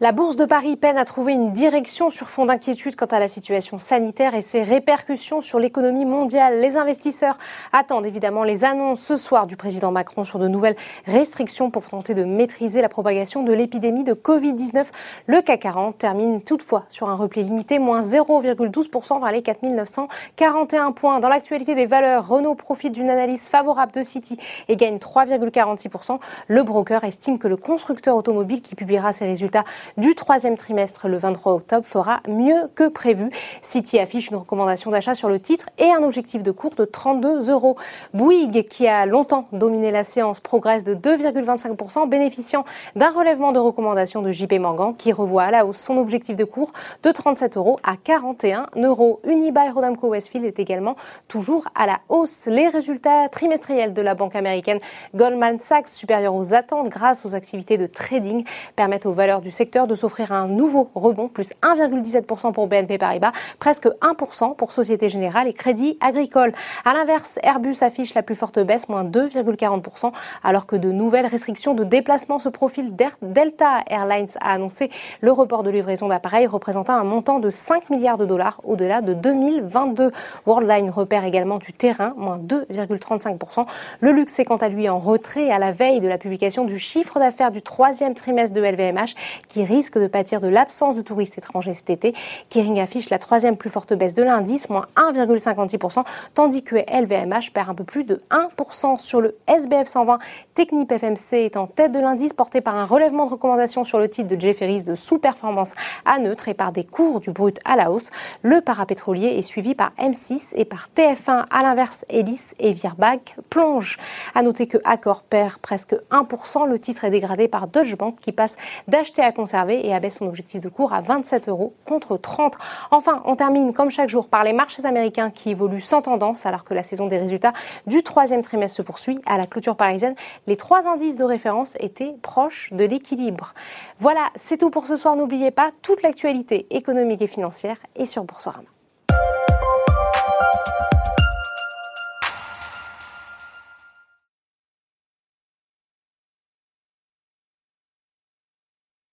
La Bourse de Paris peine à trouver une direction sur fond d'inquiétude quant à la situation sanitaire et ses répercussions sur l'économie mondiale. Les investisseurs attendent évidemment les annonces ce soir du président Macron sur de nouvelles restrictions pour tenter de maîtriser la propagation de l'épidémie de Covid-19. Le CAC 40 termine toutefois sur un repli limité, moins 0,12% vers les 4941 points. Dans l'actualité des valeurs, Renault profite d'une analyse favorable de City et gagne 3,46%. Le broker estime que le constructeur automobile qui publiera ses résultats du troisième trimestre le 23 octobre fera mieux que prévu. City affiche une recommandation d'achat sur le titre et un objectif de cours de 32 euros. Bouygues, qui a longtemps dominé la séance, progresse de 2,25%, bénéficiant d'un relèvement de recommandation de JP Morgan, qui revoit à la hausse son objectif de cours de 37 euros à 41 euros. Unibail Rodamco Westfield est également toujours à la hausse. Les résultats trimestriels de la banque américaine Goldman Sachs, supérieurs aux attentes grâce aux activités de trading, permettent aux valeurs du secteur de s'offrir un nouveau rebond, plus 1,17% pour BNP Paribas, presque 1% pour Société Générale et Crédit Agricole. À l'inverse, Airbus affiche la plus forte baisse, moins 2,40%, alors que de nouvelles restrictions de déplacement se profilent. Delta Airlines a annoncé le report de livraison d'appareils représentant un montant de 5 milliards de dollars au-delà de 2022. Worldline repère également du terrain, moins 2,35%. Le luxe est quant à lui en retrait à la veille de la publication du chiffre d'affaires du troisième trimestre de LVMH qui risque de pâtir de l'absence de touristes étrangers cet été. Kering affiche la troisième plus forte baisse de l'indice, moins 1,56%, tandis que LVMH perd un peu plus de 1% sur le SBF 120. Technip FMC est en tête de l'indice, porté par un relèvement de recommandation sur le titre de Jefferies de sous-performance à neutre et par des cours du brut à la hausse. Le parapétrolier est suivi par M6 et par TF1. À l'inverse, Elis et Virbac plongent. À noter que Accor perd presque 1%. Le titre est dégradé par Deutsche Bank qui passe d'acheter à conserver et abaisse son objectif de cours à 27 euros contre 30. Enfin, on termine comme chaque jour par les marchés américains qui évoluent sans tendance alors que la saison des résultats du troisième trimestre se poursuit. À la clôture parisienne, les trois indices de référence étaient proches de l'équilibre. Voilà, c'est tout pour ce soir. N'oubliez pas toute l'actualité économique et financière est sur Boursorama.